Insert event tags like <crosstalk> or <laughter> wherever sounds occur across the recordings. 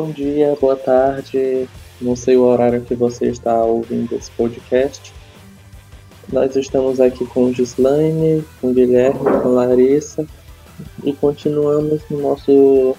Bom dia, boa tarde. Não sei o horário que você está ouvindo esse podcast. Nós estamos aqui com Gislaine, com Guilherme, com Larissa e continuamos no nosso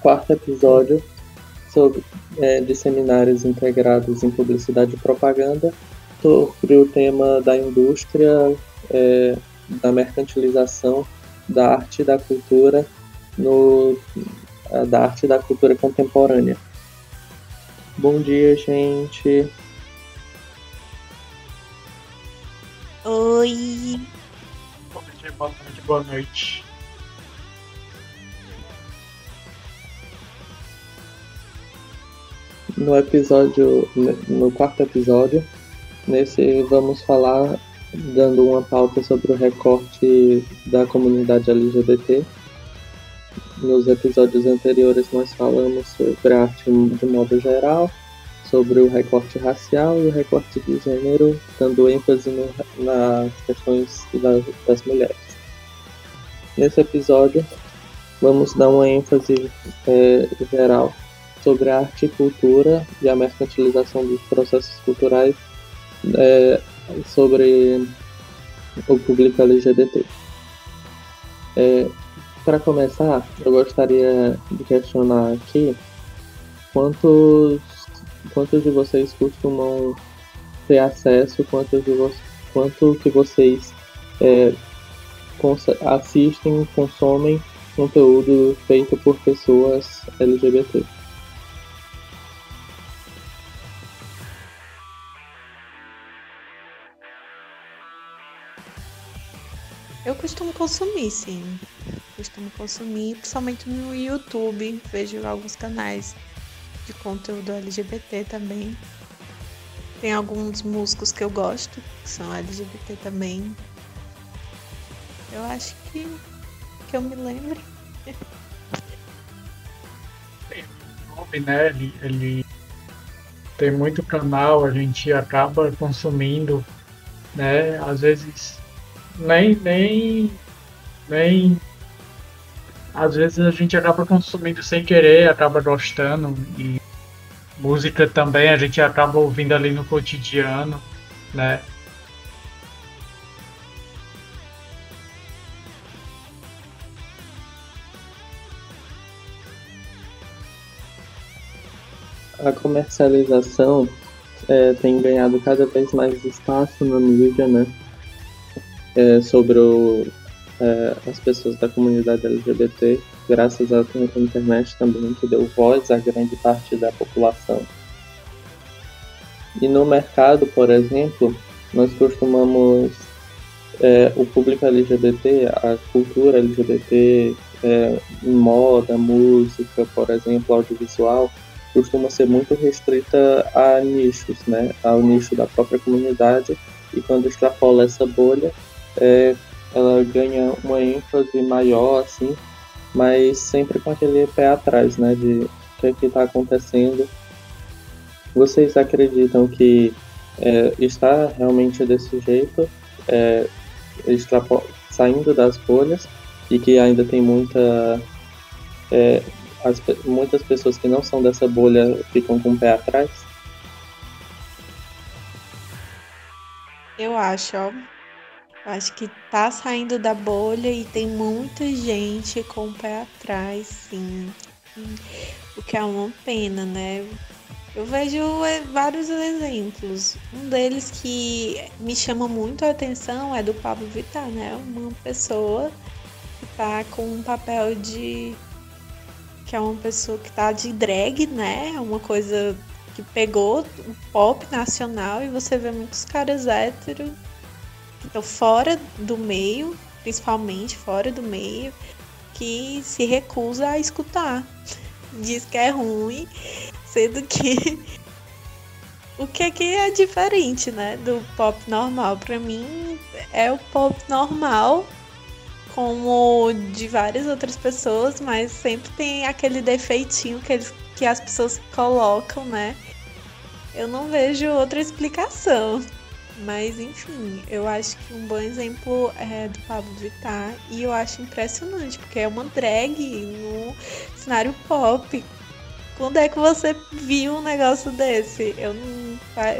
quarto episódio sobre é, de seminários integrados em publicidade e propaganda sobre o tema da indústria, é, da mercantilização da arte e da cultura no da arte e da cultura contemporânea. Bom dia, gente. Oi. Bom dia, boa tarde, boa noite. No episódio, no quarto episódio, nesse vamos falar dando uma pauta sobre o recorte da comunidade LGBT nos episódios anteriores nós falamos sobre a arte de modo geral, sobre o recorte racial e o recorte de gênero, dando ênfase no, nas questões das, das mulheres. Nesse episódio, vamos dar uma ênfase é, geral sobre a arte e cultura e a mercantilização dos processos culturais é, sobre o público LGBT. É, para começar, eu gostaria de questionar aqui quantos, quantos de vocês costumam ter acesso, quantos de vo quanto que vocês é, assistem, consomem conteúdo feito por pessoas LGBT. Eu costumo consumir, sim costumo consumir, principalmente no YouTube. Vejo alguns canais de conteúdo LGBT também. Tem alguns músicos que eu gosto, que são LGBT também. Eu acho que, que eu me lembro. Né? Ele, ele tem muito canal, a gente acaba consumindo, né? Às vezes nem, nem, nem às vezes a gente acaba consumindo sem querer, acaba gostando e música também a gente acaba ouvindo ali no cotidiano, né? A comercialização é, tem ganhado cada vez mais espaço na mídia, né? É, sobre o é, as pessoas da comunidade LGBT, graças à internet também, que deu voz a grande parte da população. E no mercado, por exemplo, nós costumamos é, o público LGBT, a cultura LGBT, é, moda, música, por exemplo, audiovisual, costuma ser muito restrita a nichos, né? Ao nicho da própria comunidade. E quando extrapola essa bolha, é, ela ganha uma ênfase maior, assim, mas sempre com aquele pé atrás, né, de o que é que está acontecendo. Vocês acreditam que é, está realmente desse jeito, é, saindo das bolhas, e que ainda tem muita. É, as, muitas pessoas que não são dessa bolha ficam com o pé atrás? Eu acho, ó, Acho que tá saindo da bolha e tem muita gente com o pé atrás, sim. O que é uma pena, né? Eu vejo é, vários exemplos. Um deles que me chama muito a atenção é do Pablo Vittar, né? Uma pessoa que tá com um papel de. que é uma pessoa que tá de drag, né? É uma coisa que pegou o pop nacional e você vê muitos caras héteros então, fora do meio, principalmente fora do meio, que se recusa a escutar. Diz que é ruim, sendo que <laughs> o que é que é diferente, né, do pop normal? Para mim é o pop normal, como de várias outras pessoas, mas sempre tem aquele defeitinho que eles que as pessoas colocam, né? Eu não vejo outra explicação. Mas enfim, eu acho que um bom exemplo é do Pablo Vittar e eu acho impressionante, porque é uma drag no cenário pop. Quando é que você viu um negócio desse? Eu,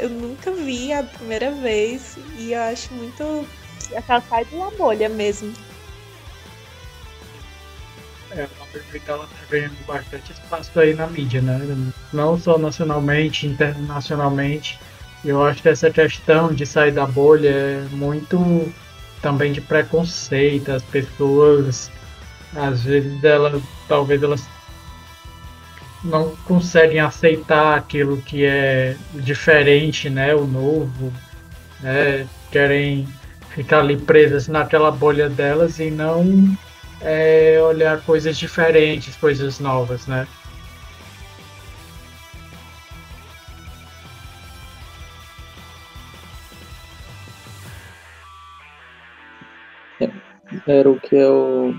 eu nunca vi a primeira vez e eu acho muito. Ela sai de uma bolha mesmo. É, perfeita que ela tá ganhando bastante espaço aí na mídia, né? Não só nacionalmente, internacionalmente. Eu acho que essa questão de sair da bolha é muito também de preconceito. As pessoas, às vezes, elas, talvez elas não conseguem aceitar aquilo que é diferente, né? O novo, né? Querem ficar ali presas naquela bolha delas e não é, olhar coisas diferentes, coisas novas, né? Era o que eu,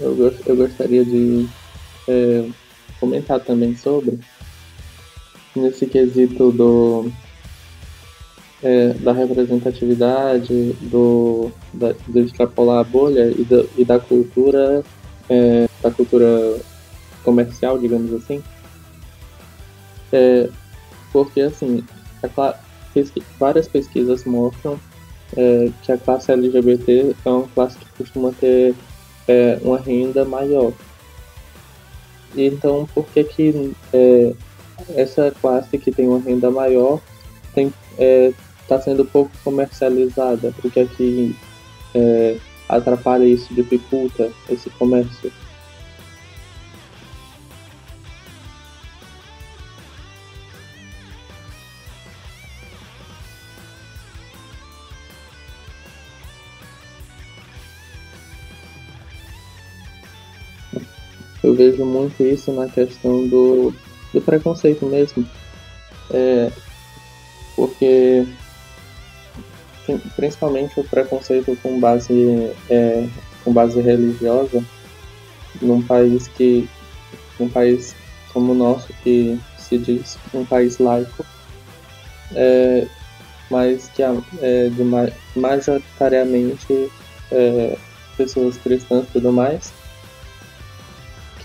eu, eu gostaria de é, comentar também sobre, nesse quesito do, é, da representatividade, do, da, do extrapolar a bolha e, do, e da cultura, é, da cultura comercial, digamos assim. É, porque, assim, a, pesqui, várias pesquisas mostram é, que a classe LGBT é uma classe que costuma ter é, uma renda maior. Então, por que que é, essa classe que tem uma renda maior tem é, está sendo pouco comercializada, porque aqui é, atrapalha isso, dificulta esse comércio. Vejo muito isso na questão do, do preconceito mesmo. É, porque principalmente o preconceito com base é, com base religiosa num país que um país como o nosso que se diz um país laico é, mas que é de majoritariamente é, pessoas cristãs e tudo mais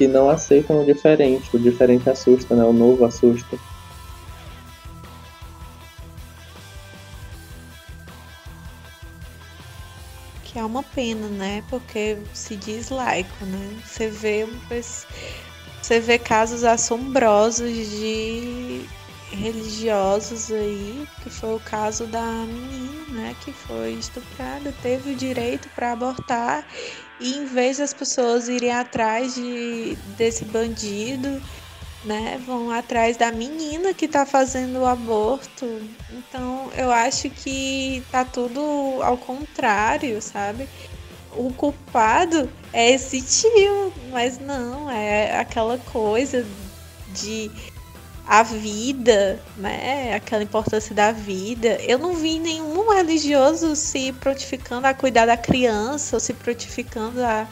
que não aceitam o diferente o diferente assusta né o novo assusta que é uma pena, né? Porque se diz laico, né? Você vê, você vê casos assombrosos de religiosos aí, que foi o caso da menina, né, que foi estuprada, teve o direito para abortar e em vez das pessoas irem atrás de desse bandido, né, vão atrás da menina que está fazendo o aborto. Então, eu acho que tá tudo ao contrário, sabe? O culpado é esse tio, mas não, é aquela coisa de a vida, né? Aquela importância da vida. Eu não vi nenhum religioso se prontificando a cuidar da criança ou se prontificando a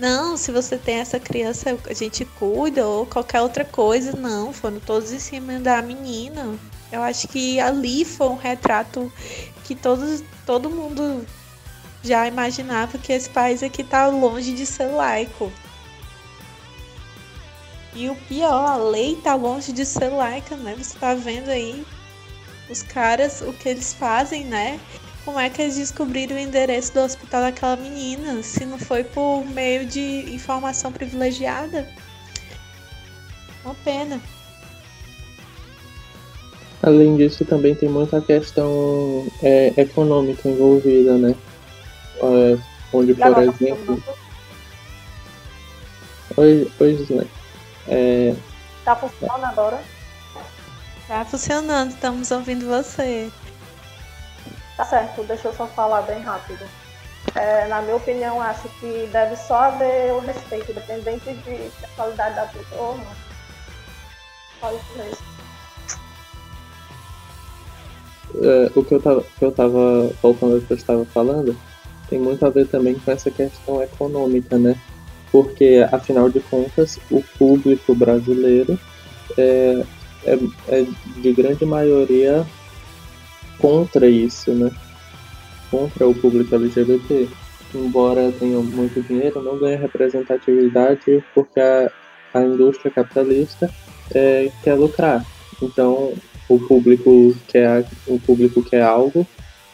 não, se você tem essa criança, a gente cuida ou qualquer outra coisa. Não, foram todos em cima da menina. Eu acho que ali foi um retrato que todos, todo mundo já imaginava que esse país aqui tá longe de ser laico. E o pior, a lei tá longe de ser laica, né? Você tá vendo aí os caras, o que eles fazem, né? Como é que eles descobriram o endereço do hospital daquela menina? Se não foi por meio de informação privilegiada? Uma pena. Além disso, também tem muita questão é, econômica envolvida, né? É, onde, por exemplo. Oi, oi Gisele. É... Tá funcionando agora? Tá funcionando, estamos ouvindo você. Tá certo, deixa eu só falar bem rápido. É, na minha opinião, acho que deve só haver o respeito, dependente de qualidade da pessoa ou não. Isso. É, o que eu tava, que eu tava voltando ao que eu estava falando tem muito a ver também com essa questão econômica, né? Porque afinal de contas o público brasileiro é, é, é de grande maioria contra isso, né? Contra o público LGBT. Embora tenha muito dinheiro, não ganha representatividade porque a, a indústria capitalista é, quer lucrar. Então o público quer o público quer algo,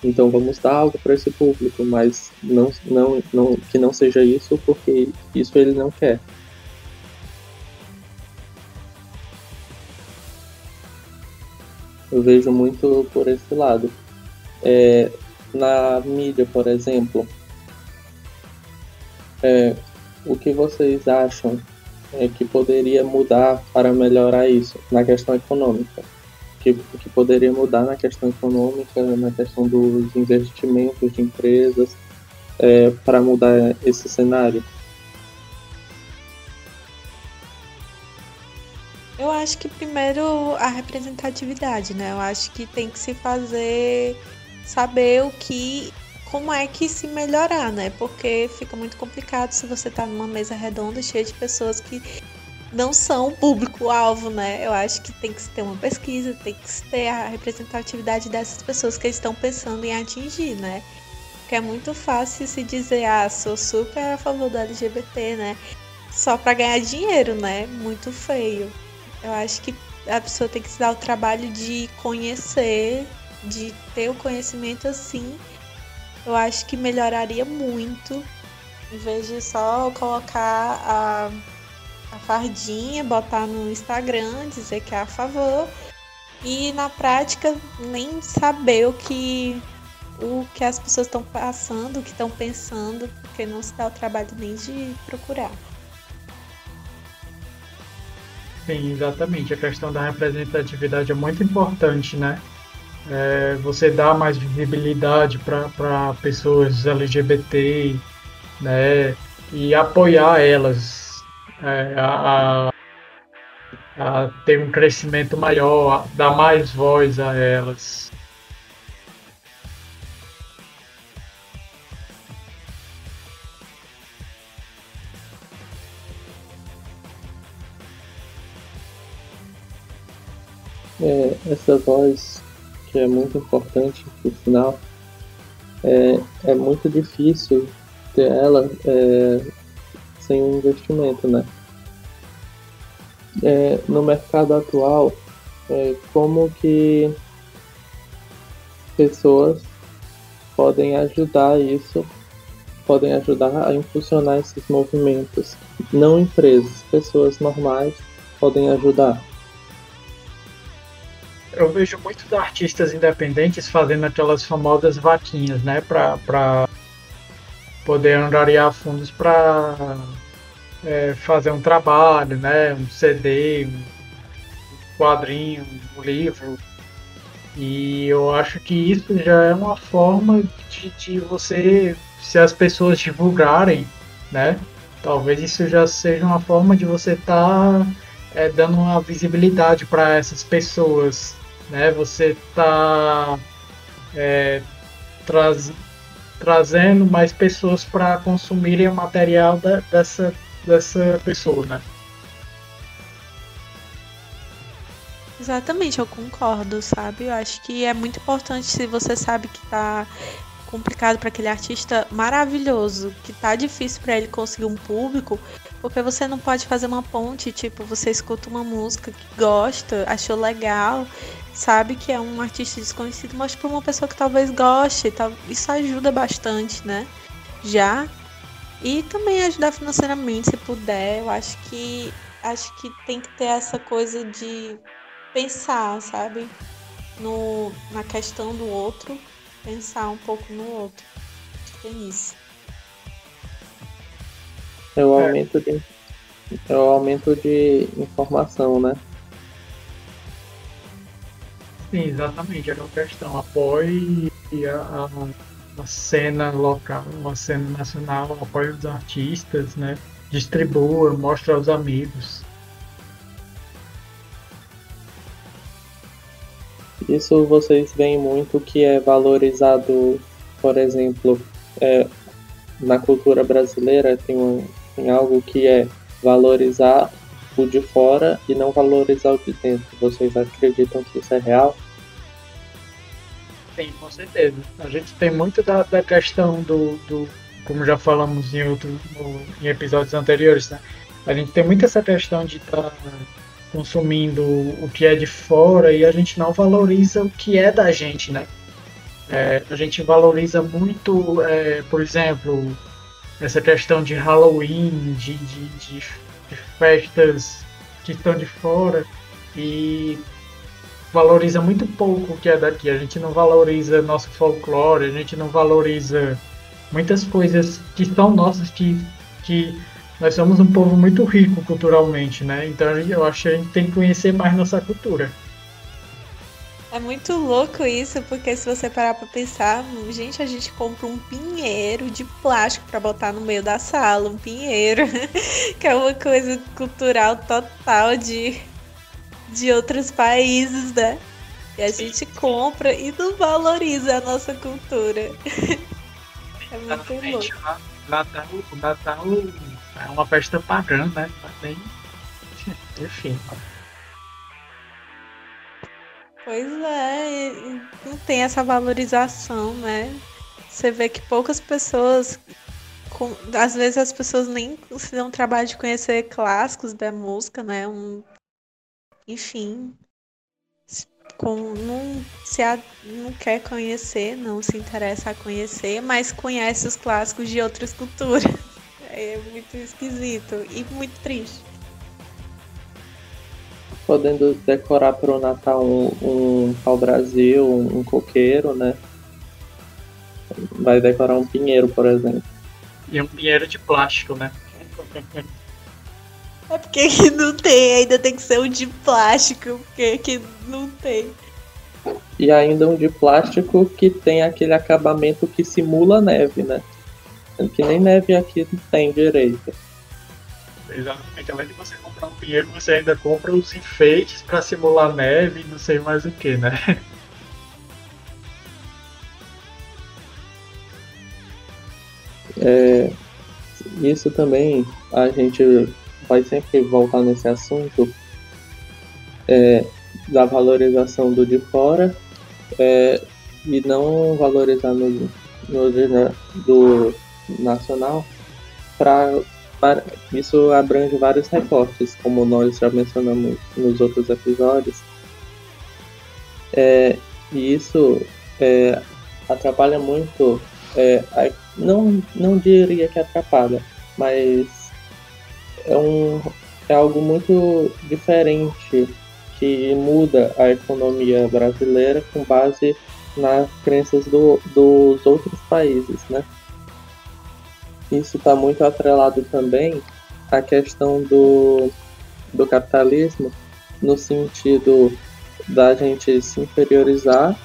então vamos dar algo para esse público, mas não, não, não que não seja isso porque isso ele não quer. Eu vejo muito por esse lado. É, na mídia, por exemplo, é, o que vocês acham é, que poderia mudar para melhorar isso na questão econômica? Que, que poderia mudar na questão econômica, na questão dos investimentos de empresas, é, para mudar esse cenário? Eu acho que primeiro a representatividade, né? Eu acho que tem que se fazer saber o que como é que se melhorar, né? Porque fica muito complicado se você tá numa mesa redonda cheia de pessoas que não são público-alvo, né? Eu acho que tem que ter uma pesquisa, tem que ter a representatividade dessas pessoas que estão pensando em atingir, né? Porque é muito fácil se dizer, ah, sou super a favor do LGBT, né? Só para ganhar dinheiro, né? Muito feio. Eu acho que a pessoa tem que se dar o trabalho de conhecer, de ter o conhecimento assim eu acho que melhoraria muito, em vez de só colocar a, a fardinha, botar no Instagram, dizer que é a favor, e na prática nem saber o que o que as pessoas estão passando, o que estão pensando, porque não se dá o trabalho nem de procurar. Sim, exatamente. A questão da representatividade é muito importante, né? é, você dá mais visibilidade para pessoas LGBT, né, e apoiar elas é, a, a, ter um crescimento maior, dar mais voz a elas. É, essa voz que é muito importante no final, é, é muito difícil ter ela é, sem um investimento, né? É, no mercado atual, é, como que pessoas podem ajudar isso, podem ajudar a impulsionar esses movimentos. Não empresas, pessoas normais podem ajudar eu vejo muitos artistas independentes fazendo aquelas famosas vaquinhas, né, para poder angariar fundos para é, fazer um trabalho, né, um CD, um quadrinho, um livro. E eu acho que isso já é uma forma de, de você, se as pessoas divulgarem, né, talvez isso já seja uma forma de você estar tá, é, dando uma visibilidade para essas pessoas né? Você está é, traz, trazendo mais pessoas para consumirem o material da, dessa, dessa pessoa, né? Exatamente, eu concordo, sabe? Eu acho que é muito importante se você sabe que tá complicado para aquele artista maravilhoso, que tá difícil para ele conseguir um público, porque você não pode fazer uma ponte, tipo, você escuta uma música que gosta, achou legal, sabe que é um artista desconhecido, mas para uma pessoa que talvez goste, isso ajuda bastante, né? Já. E também ajudar financeiramente, se puder. Eu acho que acho que tem que ter essa coisa de pensar, sabe? No, na questão do outro, pensar um pouco no outro. Acho que tem isso. É o aumento de, é o aumento de informação, né? Sim, exatamente, era uma questão. Apoie a, a, cena local, a cena nacional, apoie os artistas, né? Distribua, mostre aos amigos. Isso vocês veem muito que é valorizado, por exemplo, é, na cultura brasileira tem, um, tem algo que é valorizar o de fora e não valorizar o de dentro. Vocês acreditam que isso é real? Sim, com certeza. A gente tem muito da, da questão do, do, como já falamos em, outro, no, em episódios anteriores, né? A gente tem muito essa questão de estar tá consumindo o que é de fora e a gente não valoriza o que é da gente, né? É, a gente valoriza muito, é, por exemplo, essa questão de Halloween, de, de, de, de festas que estão de fora e valoriza muito pouco o que é daqui. A gente não valoriza nosso folclore, a gente não valoriza muitas coisas que são nossas, que, que nós somos um povo muito rico culturalmente, né? Então eu acho que a gente tem que conhecer mais nossa cultura. É muito louco isso, porque se você parar pra pensar, gente, a gente compra um pinheiro de plástico para botar no meio da sala, um pinheiro, <laughs> que é uma coisa cultural total de, de outros países, né? E a gente compra e não valoriza a nossa cultura. <laughs> É muito louco. Natal, Natal é uma festa pagã, né? Também. <laughs> Enfim. Pois é, não tem essa valorização, né? Você vê que poucas pessoas, com, às vezes as pessoas nem se dão trabalho de conhecer clássicos da música, né? Um, enfim, com, não, se a, não quer conhecer, não se interessa a conhecer, mas conhece os clássicos de outras culturas. <laughs> É muito esquisito e muito triste podendo decorar para o Natal um, um pau-brasil, um, um coqueiro, né? Vai decorar um pinheiro, por exemplo. E um pinheiro de plástico, né? <laughs> É porque que não tem, ainda tem que ser um de plástico, porque que não tem. E ainda um de plástico que tem aquele acabamento que simula neve, né? Que nem neve aqui tem direito. Exatamente. Além de você comprar um pinheiro, você ainda compra os enfeites para simular neve e não sei mais o que, né? <laughs> É, isso também a gente vai sempre voltar nesse assunto é, da valorização do de fora é, e não valorizar no, no do nacional para isso abrange vários recortes, como nós já mencionamos nos outros episódios. É, e isso é, atrapalha muito, é, não, não diria que atrapalha, mas é, um, é algo muito diferente que muda a economia brasileira com base nas crenças do, dos outros países, né? isso está muito atrelado também à questão do, do capitalismo, no sentido da gente se inferiorizar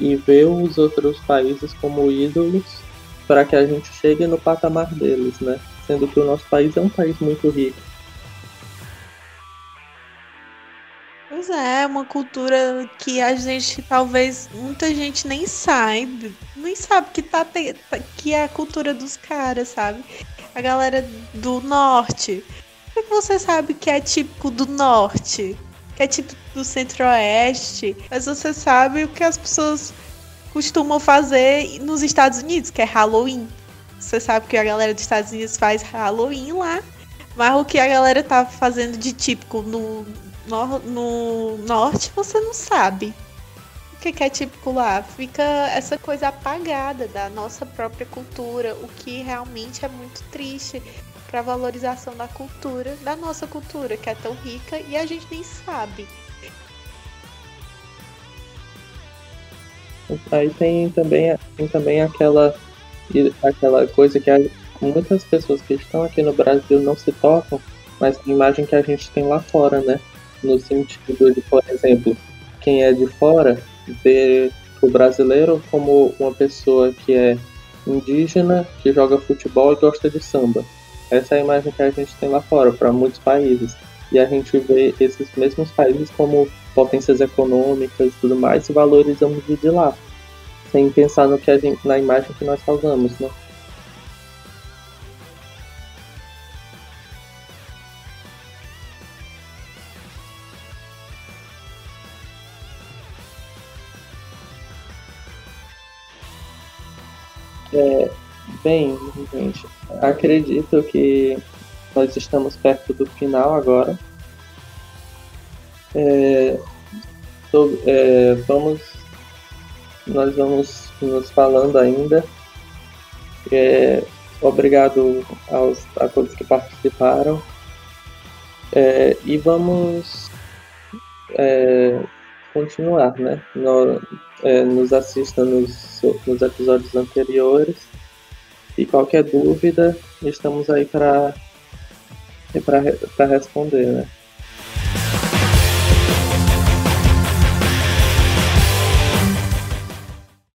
e ver os outros países como ídolos para que a gente chegue no patamar deles, né? Sendo que o nosso país é um país muito rico. Pois é, uma cultura que a gente talvez muita gente nem sabe, nem sabe que tá que é a cultura dos caras, sabe? A galera do norte. O que você sabe que é típico do norte? Que é típico do centro-oeste? Mas você sabe o que as pessoas costumam fazer nos Estados Unidos, que é Halloween. Você sabe que a galera dos Estados Unidos faz Halloween lá. Mas o que a galera tá fazendo de típico no, no, no norte você não sabe o que, é típico lá. Fica essa coisa apagada da nossa própria cultura, o que realmente é muito triste para valorização da cultura, da nossa cultura, que é tão rica e a gente nem sabe. Aí tem também, tem também aquela, aquela coisa que muitas pessoas que estão aqui no Brasil não se tocam, mas a imagem que a gente tem lá fora, né? no sentido de, por exemplo, quem é de fora vê o brasileiro como uma pessoa que é indígena, que joga futebol e gosta de samba. Essa é a imagem que a gente tem lá fora, para muitos países. E a gente vê esses mesmos países como potências econômicas e tudo mais, e valorizamos o de lá, sem pensar no que a gente, na imagem que nós causamos, né? É, bem, gente, acredito que nós estamos perto do final agora. É, sobre, é, vamos, nós vamos nos falando ainda. É, obrigado aos, a todos que participaram. É, e vamos é, continuar, né? No, é, nos assista nos, nos episódios anteriores. E qualquer dúvida, estamos aí para responder, né?